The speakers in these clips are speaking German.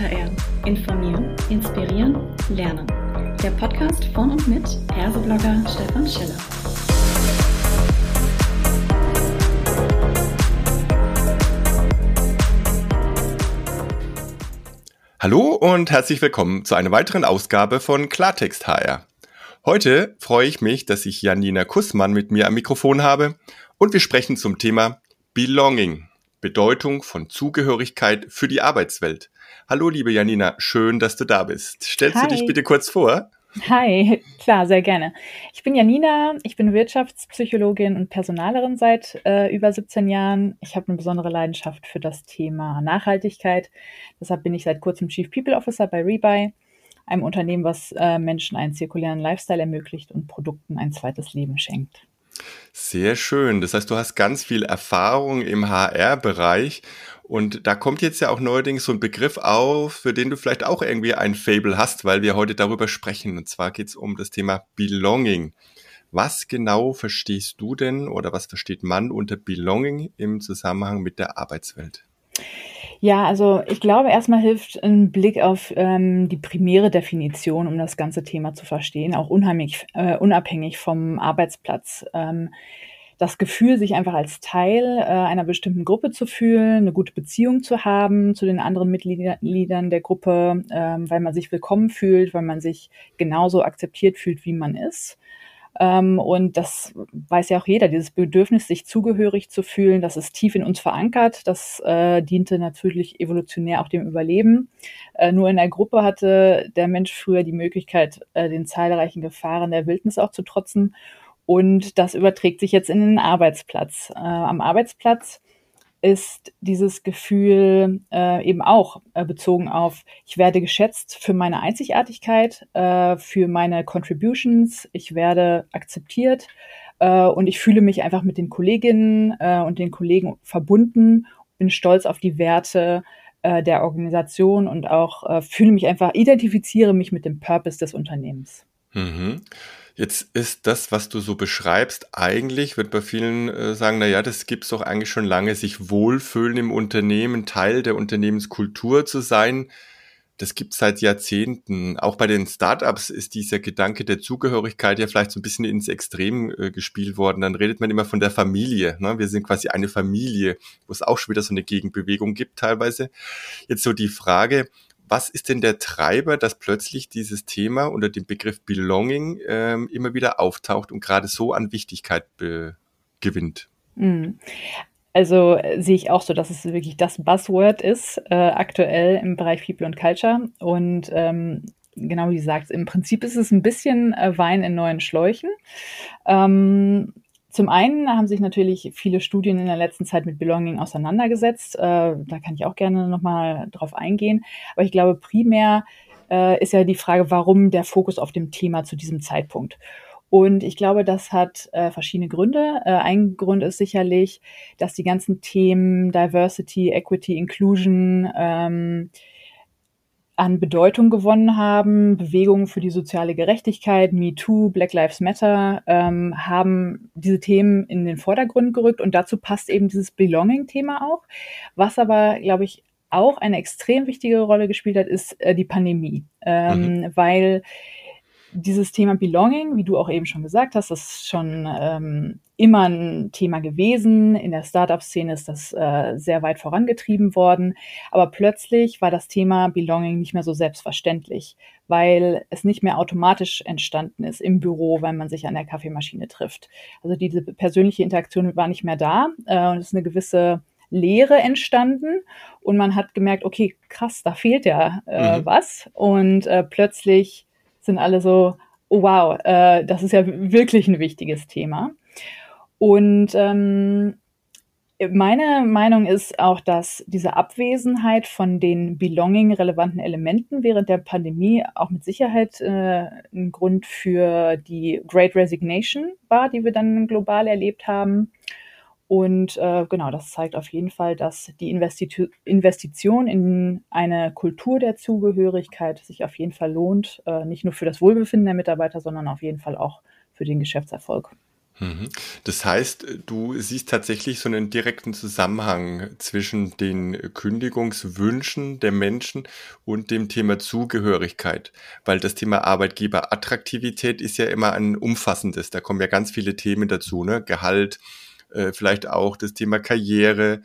HR. Informieren, inspirieren, lernen. Der Podcast von und mit Herseblogger Stefan Schiller. Hallo und herzlich willkommen zu einer weiteren Ausgabe von Klartext HR. Heute freue ich mich, dass ich Janina Kussmann mit mir am Mikrofon habe und wir sprechen zum Thema Belonging, Bedeutung von Zugehörigkeit für die Arbeitswelt. Hallo, liebe Janina, schön, dass du da bist. Stellst Hi. du dich bitte kurz vor? Hi, klar, sehr gerne. Ich bin Janina, ich bin Wirtschaftspsychologin und Personalerin seit äh, über 17 Jahren. Ich habe eine besondere Leidenschaft für das Thema Nachhaltigkeit. Deshalb bin ich seit kurzem Chief People Officer bei Rebuy, einem Unternehmen, was äh, Menschen einen zirkulären Lifestyle ermöglicht und Produkten ein zweites Leben schenkt. Sehr schön. Das heißt, du hast ganz viel Erfahrung im HR-Bereich und da kommt jetzt ja auch neuerdings so ein Begriff auf, für den du vielleicht auch irgendwie ein Fable hast, weil wir heute darüber sprechen. Und zwar geht es um das Thema Belonging. Was genau verstehst du denn oder was versteht man unter Belonging im Zusammenhang mit der Arbeitswelt? Ja, also ich glaube, erstmal hilft ein Blick auf ähm, die primäre Definition, um das ganze Thema zu verstehen, auch unheimlich, äh, unabhängig vom Arbeitsplatz. Ähm, das Gefühl, sich einfach als Teil äh, einer bestimmten Gruppe zu fühlen, eine gute Beziehung zu haben zu den anderen Mitgliedern der Gruppe, ähm, weil man sich willkommen fühlt, weil man sich genauso akzeptiert fühlt, wie man ist. Ähm, und das weiß ja auch jeder, dieses Bedürfnis, sich zugehörig zu fühlen, das ist tief in uns verankert. Das äh, diente natürlich evolutionär auch dem Überleben. Äh, nur in der Gruppe hatte der Mensch früher die Möglichkeit, äh, den zahlreichen Gefahren der Wildnis auch zu trotzen. Und das überträgt sich jetzt in den Arbeitsplatz. Äh, am Arbeitsplatz ist dieses Gefühl äh, eben auch äh, bezogen auf, ich werde geschätzt für meine Einzigartigkeit, äh, für meine Contributions, ich werde akzeptiert äh, und ich fühle mich einfach mit den Kolleginnen äh, und den Kollegen verbunden, bin stolz auf die Werte äh, der Organisation und auch fühle mich einfach, identifiziere mich mit dem Purpose des Unternehmens. Mhm. Jetzt ist das, was du so beschreibst, eigentlich wird bei vielen äh, sagen, na ja, das gibt's doch eigentlich schon lange, sich wohlfühlen im Unternehmen, Teil der Unternehmenskultur zu sein. Das gibt's seit Jahrzehnten. Auch bei den Startups ist dieser Gedanke der Zugehörigkeit ja vielleicht so ein bisschen ins Extrem äh, gespielt worden. Dann redet man immer von der Familie. Ne? Wir sind quasi eine Familie, wo es auch schon wieder so eine Gegenbewegung gibt teilweise. Jetzt so die Frage, was ist denn der Treiber, dass plötzlich dieses Thema unter dem Begriff Belonging ähm, immer wieder auftaucht und gerade so an Wichtigkeit gewinnt? Mhm. Also äh, sehe ich auch so, dass es wirklich das Buzzword ist, äh, aktuell im Bereich People und Culture. Und ähm, genau wie du sagst, im Prinzip ist es ein bisschen äh, Wein in neuen Schläuchen. Ähm, zum einen haben sich natürlich viele Studien in der letzten Zeit mit Belonging auseinandergesetzt. Äh, da kann ich auch gerne nochmal drauf eingehen. Aber ich glaube, primär äh, ist ja die Frage, warum der Fokus auf dem Thema zu diesem Zeitpunkt. Und ich glaube, das hat äh, verschiedene Gründe. Äh, ein Grund ist sicherlich, dass die ganzen Themen Diversity, Equity, Inclusion, ähm, an Bedeutung gewonnen haben. Bewegungen für die soziale Gerechtigkeit, MeToo, Black Lives Matter ähm, haben diese Themen in den Vordergrund gerückt und dazu passt eben dieses Belonging-Thema auch. Was aber, glaube ich, auch eine extrem wichtige Rolle gespielt hat, ist äh, die Pandemie, ähm, mhm. weil dieses Thema Belonging, wie du auch eben schon gesagt hast, das ist schon ähm, immer ein Thema gewesen. In der Startup-Szene ist das äh, sehr weit vorangetrieben worden. Aber plötzlich war das Thema Belonging nicht mehr so selbstverständlich, weil es nicht mehr automatisch entstanden ist im Büro, wenn man sich an der Kaffeemaschine trifft. Also diese persönliche Interaktion war nicht mehr da äh, und es ist eine gewisse Leere entstanden und man hat gemerkt, okay, krass, da fehlt ja äh, mhm. was und äh, plötzlich sind alle so, oh wow, äh, das ist ja wirklich ein wichtiges Thema. Und ähm, meine Meinung ist auch, dass diese Abwesenheit von den Belonging-relevanten Elementen während der Pandemie auch mit Sicherheit äh, ein Grund für die Great Resignation war, die wir dann global erlebt haben. Und äh, genau, das zeigt auf jeden Fall, dass die Investitu Investition in eine Kultur der Zugehörigkeit sich auf jeden Fall lohnt, äh, nicht nur für das Wohlbefinden der Mitarbeiter, sondern auf jeden Fall auch für den Geschäftserfolg. Mhm. Das heißt, du siehst tatsächlich so einen direkten Zusammenhang zwischen den Kündigungswünschen der Menschen und dem Thema Zugehörigkeit, weil das Thema Arbeitgeberattraktivität ist ja immer ein umfassendes. Da kommen ja ganz viele Themen dazu, ne? Gehalt, äh, vielleicht auch das Thema Karriere,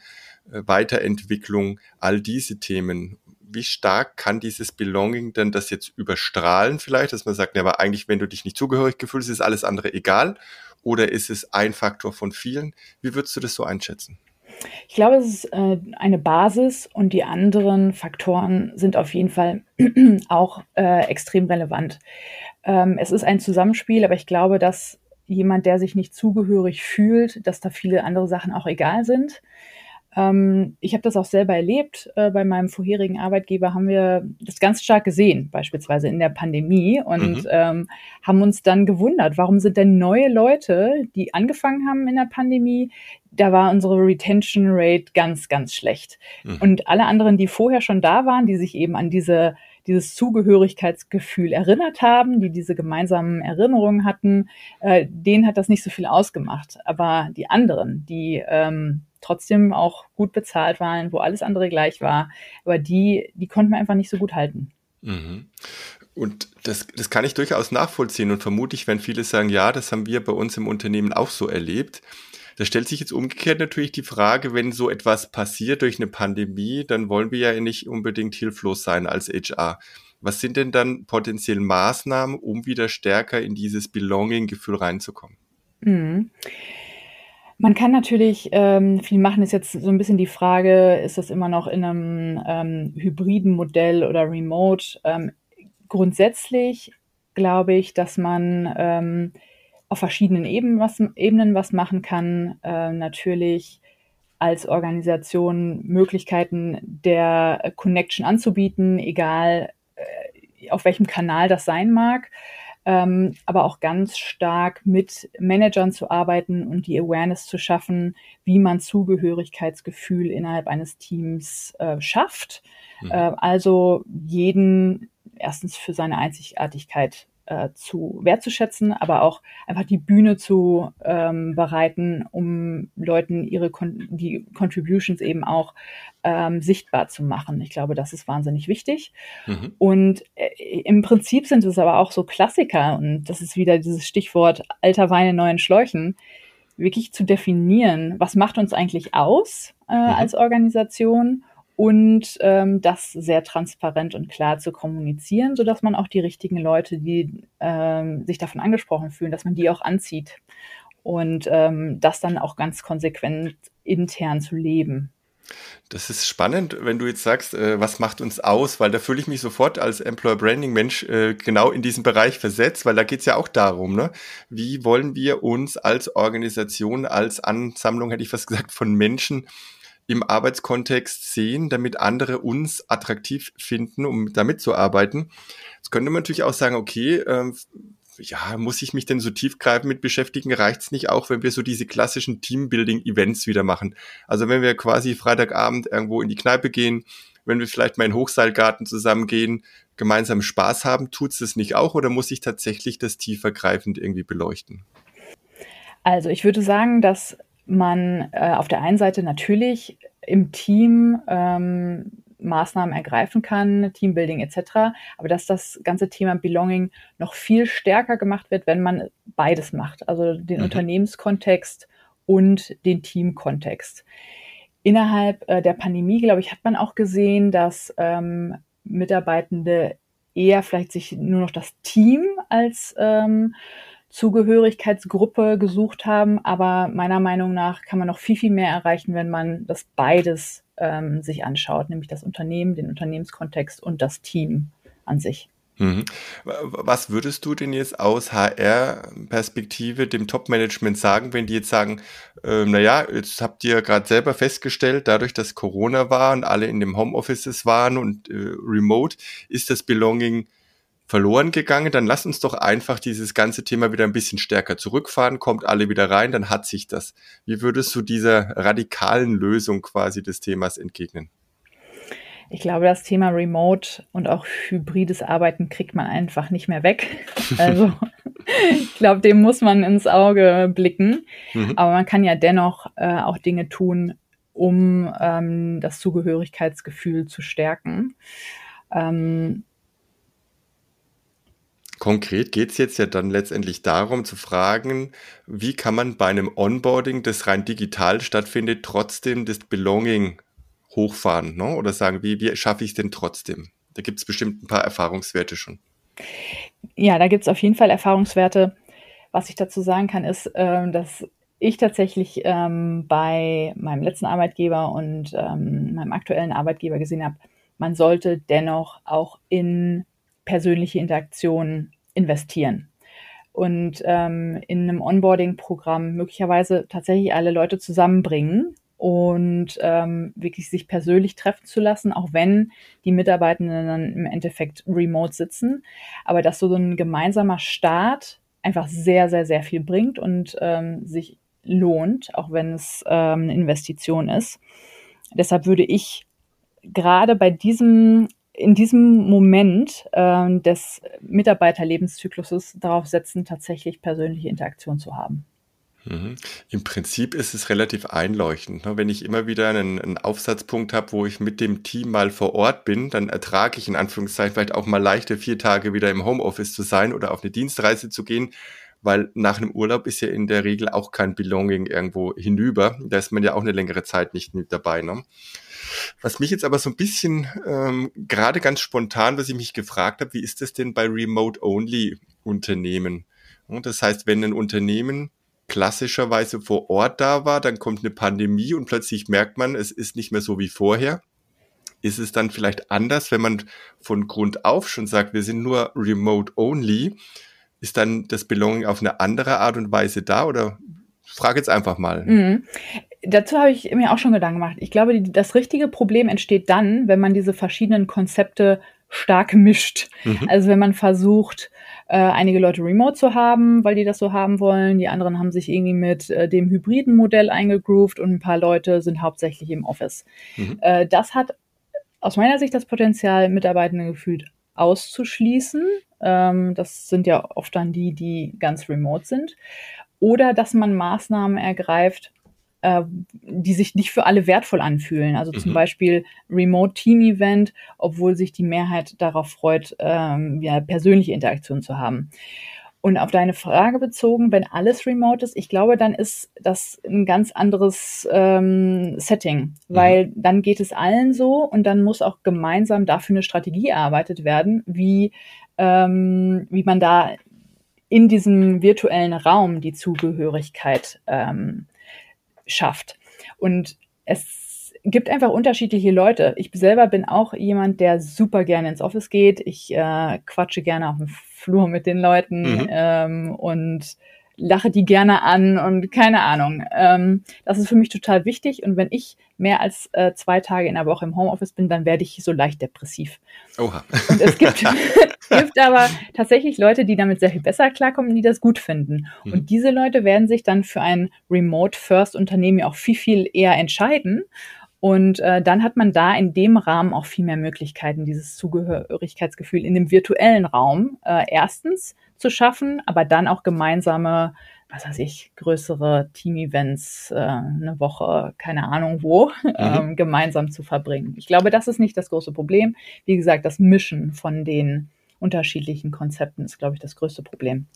äh, Weiterentwicklung, all diese Themen wie stark kann dieses Belonging denn das jetzt überstrahlen vielleicht, dass man sagt, ja, aber eigentlich, wenn du dich nicht zugehörig gefühlst, ist alles andere egal? Oder ist es ein Faktor von vielen? Wie würdest du das so einschätzen? Ich glaube, es ist äh, eine Basis und die anderen Faktoren sind auf jeden Fall auch äh, extrem relevant. Ähm, es ist ein Zusammenspiel, aber ich glaube, dass jemand, der sich nicht zugehörig fühlt, dass da viele andere Sachen auch egal sind. Ähm, ich habe das auch selber erlebt. Äh, bei meinem vorherigen Arbeitgeber haben wir das ganz stark gesehen, beispielsweise in der Pandemie, und mhm. ähm, haben uns dann gewundert, warum sind denn neue Leute, die angefangen haben in der Pandemie, da war unsere Retention Rate ganz, ganz schlecht. Mhm. Und alle anderen, die vorher schon da waren, die sich eben an diese dieses Zugehörigkeitsgefühl erinnert haben, die diese gemeinsamen Erinnerungen hatten, äh, denen hat das nicht so viel ausgemacht. Aber die anderen, die ähm, trotzdem auch gut bezahlt waren, wo alles andere gleich war. Aber die, die konnten wir einfach nicht so gut halten. Mhm. Und das, das kann ich durchaus nachvollziehen und vermutlich werden viele sagen, ja, das haben wir bei uns im Unternehmen auch so erlebt. Da stellt sich jetzt umgekehrt natürlich die Frage, wenn so etwas passiert durch eine Pandemie, dann wollen wir ja nicht unbedingt hilflos sein als HR. Was sind denn dann potenziell Maßnahmen, um wieder stärker in dieses Belonging-Gefühl reinzukommen? Mhm. Man kann natürlich ähm, viel machen, ist jetzt so ein bisschen die Frage, ist das immer noch in einem ähm, hybriden Modell oder remote? Ähm, grundsätzlich glaube ich, dass man ähm, auf verschiedenen Ebenen was, Ebenen was machen kann. Äh, natürlich als Organisation Möglichkeiten der Connection anzubieten, egal äh, auf welchem Kanal das sein mag ähm, aber auch ganz stark mit Managern zu arbeiten und die Awareness zu schaffen, wie man Zugehörigkeitsgefühl innerhalb eines Teams äh, schafft. Mhm. Äh, also jeden erstens für seine Einzigartigkeit äh, zu wertzuschätzen, aber auch einfach die Bühne zu ähm, bereiten, um Leuten ihre Kon die Contributions eben auch ähm, sichtbar zu machen. Ich glaube, das ist wahnsinnig wichtig. Mhm. Und äh, im Prinzip sind es aber auch so Klassiker und das ist wieder dieses Stichwort alter Wein in neuen Schläuchen wirklich zu definieren, was macht uns eigentlich aus äh, mhm. als Organisation und ähm, das sehr transparent und klar zu kommunizieren, so dass man auch die richtigen Leute, die ähm, sich davon angesprochen fühlen, dass man die auch anzieht und ähm, das dann auch ganz konsequent intern zu leben. Das ist spannend, wenn du jetzt sagst, äh, was macht uns aus, weil da fühle ich mich sofort als Employer Branding Mensch äh, genau in diesen Bereich versetzt, weil da geht es ja auch darum, ne? wie wollen wir uns als Organisation, als Ansammlung, hätte ich fast gesagt, von Menschen im Arbeitskontext sehen, damit andere uns attraktiv finden, um da mitzuarbeiten. Jetzt könnte man natürlich auch sagen, okay, ähm, ja, muss ich mich denn so tiefgreifend mit beschäftigen? Reicht's nicht auch, wenn wir so diese klassischen Teambuilding-Events wieder machen? Also wenn wir quasi Freitagabend irgendwo in die Kneipe gehen, wenn wir vielleicht mal in Hochseilgarten zusammengehen, gemeinsam Spaß haben, tut's das nicht auch oder muss ich tatsächlich das tiefergreifend irgendwie beleuchten? Also ich würde sagen, dass man äh, auf der einen Seite natürlich im Team ähm, Maßnahmen ergreifen kann, Teambuilding etc., aber dass das ganze Thema Belonging noch viel stärker gemacht wird, wenn man beides macht, also den mhm. Unternehmenskontext und den Teamkontext. Innerhalb äh, der Pandemie, glaube ich, hat man auch gesehen, dass ähm, Mitarbeitende eher vielleicht sich nur noch das Team als ähm, Zugehörigkeitsgruppe gesucht haben. Aber meiner Meinung nach kann man noch viel, viel mehr erreichen, wenn man das beides ähm, sich anschaut, nämlich das Unternehmen, den Unternehmenskontext und das Team an sich. Mhm. Was würdest du denn jetzt aus HR-Perspektive dem Top-Management sagen, wenn die jetzt sagen, äh, naja, jetzt habt ihr gerade selber festgestellt, dadurch, dass Corona war und alle in dem Homeoffices waren und äh, remote, ist das Belonging verloren gegangen, dann lass uns doch einfach dieses ganze Thema wieder ein bisschen stärker zurückfahren, kommt alle wieder rein, dann hat sich das. Wie würdest du dieser radikalen Lösung quasi des Themas entgegnen? Ich glaube, das Thema Remote und auch hybrides Arbeiten kriegt man einfach nicht mehr weg. Also ich glaube, dem muss man ins Auge blicken. Mhm. Aber man kann ja dennoch äh, auch Dinge tun, um ähm, das Zugehörigkeitsgefühl zu stärken. Ähm, Konkret geht es jetzt ja dann letztendlich darum zu fragen, wie kann man bei einem Onboarding, das rein digital stattfindet, trotzdem das Belonging hochfahren ne? oder sagen, wie, wie schaffe ich es denn trotzdem? Da gibt es bestimmt ein paar Erfahrungswerte schon. Ja, da gibt es auf jeden Fall Erfahrungswerte. Was ich dazu sagen kann, ist, äh, dass ich tatsächlich ähm, bei meinem letzten Arbeitgeber und ähm, meinem aktuellen Arbeitgeber gesehen habe, man sollte dennoch auch in persönliche Interaktionen investieren. Und ähm, in einem Onboarding-Programm möglicherweise tatsächlich alle Leute zusammenbringen und ähm, wirklich sich persönlich treffen zu lassen, auch wenn die Mitarbeitenden dann im Endeffekt remote sitzen. Aber dass so ein gemeinsamer Start einfach sehr, sehr, sehr viel bringt und ähm, sich lohnt, auch wenn es ähm, eine Investition ist. Deshalb würde ich gerade bei diesem in diesem Moment äh, des Mitarbeiterlebenszykluses darauf setzen, tatsächlich persönliche Interaktion zu haben. Mhm. Im Prinzip ist es relativ einleuchtend. Ne? Wenn ich immer wieder einen, einen Aufsatzpunkt habe, wo ich mit dem Team mal vor Ort bin, dann ertrage ich in Anführungszeichen vielleicht auch mal leichte vier Tage wieder im Homeoffice zu sein oder auf eine Dienstreise zu gehen, weil nach einem Urlaub ist ja in der Regel auch kein Belonging irgendwo hinüber. Da ist man ja auch eine längere Zeit nicht mit dabei. Ne? Was mich jetzt aber so ein bisschen ähm, gerade ganz spontan, was ich mich gefragt habe, wie ist das denn bei Remote-Only-Unternehmen? Das heißt, wenn ein Unternehmen klassischerweise vor Ort da war, dann kommt eine Pandemie und plötzlich merkt man, es ist nicht mehr so wie vorher. Ist es dann vielleicht anders, wenn man von Grund auf schon sagt, wir sind nur remote only? Ist dann das Belonging auf eine andere Art und Weise da oder frage jetzt einfach mal. Mhm. Dazu habe ich mir auch schon Gedanken gemacht. Ich glaube, das richtige Problem entsteht dann, wenn man diese verschiedenen Konzepte stark mischt. Mhm. Also wenn man versucht, äh, einige Leute remote zu haben, weil die das so haben wollen. Die anderen haben sich irgendwie mit äh, dem hybriden Modell eingegroovt und ein paar Leute sind hauptsächlich im Office. Mhm. Äh, das hat aus meiner Sicht das Potenzial, Mitarbeitende gefühlt auszuschließen. Ähm, das sind ja oft dann die, die ganz remote sind. Oder dass man Maßnahmen ergreift, äh, die sich nicht für alle wertvoll anfühlen. Also zum mhm. Beispiel Remote Team Event, obwohl sich die Mehrheit darauf freut, ähm, ja, persönliche Interaktion zu haben. Und auf deine Frage bezogen, wenn alles remote ist, ich glaube, dann ist das ein ganz anderes ähm, Setting, mhm. weil dann geht es allen so und dann muss auch gemeinsam dafür eine Strategie erarbeitet werden, wie, ähm, wie man da in diesem virtuellen Raum die Zugehörigkeit ähm, schafft. Und es gibt einfach unterschiedliche Leute. Ich selber bin auch jemand, der super gerne ins Office geht. Ich äh, quatsche gerne auf dem Flur mit den Leuten mhm. ähm, und lache die gerne an und keine Ahnung. Ähm, das ist für mich total wichtig. Und wenn ich mehr als äh, zwei Tage in der Woche im Homeoffice bin, dann werde ich so leicht depressiv. Oha. Und es gibt, gibt aber tatsächlich Leute, die damit sehr viel besser klarkommen, die das gut finden. Mhm. Und diese Leute werden sich dann für ein Remote-First-Unternehmen ja auch viel, viel eher entscheiden. Und äh, dann hat man da in dem Rahmen auch viel mehr Möglichkeiten, dieses Zugehörigkeitsgefühl in dem virtuellen Raum äh, erstens zu schaffen, aber dann auch gemeinsame, was weiß ich, größere Team-Events, äh, eine Woche, keine Ahnung wo, mhm. ähm, gemeinsam zu verbringen. Ich glaube, das ist nicht das große Problem. Wie gesagt, das Mischen von den unterschiedlichen Konzepten ist, glaube ich, das größte Problem.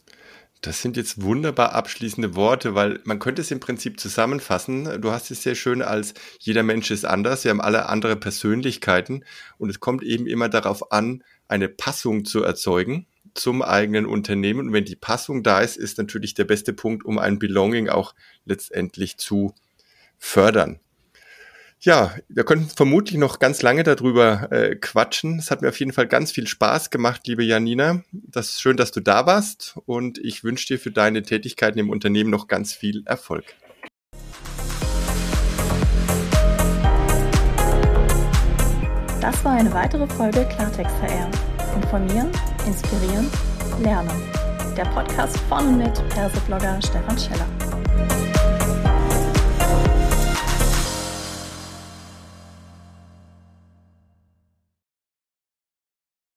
Das sind jetzt wunderbar abschließende Worte, weil man könnte es im Prinzip zusammenfassen. Du hast es sehr schön als jeder Mensch ist anders. Wir haben alle andere Persönlichkeiten und es kommt eben immer darauf an, eine Passung zu erzeugen zum eigenen Unternehmen. Und wenn die Passung da ist, ist natürlich der beste Punkt, um ein Belonging auch letztendlich zu fördern. Ja, wir könnten vermutlich noch ganz lange darüber äh, quatschen. Es hat mir auf jeden Fall ganz viel Spaß gemacht, liebe Janina. Das ist schön, dass du da warst und ich wünsche dir für deine Tätigkeiten im Unternehmen noch ganz viel Erfolg. Das war eine weitere Folge Klartext HR. Informieren, inspirieren, lernen. Der Podcast von und mit Perseblogger Stefan Scheller.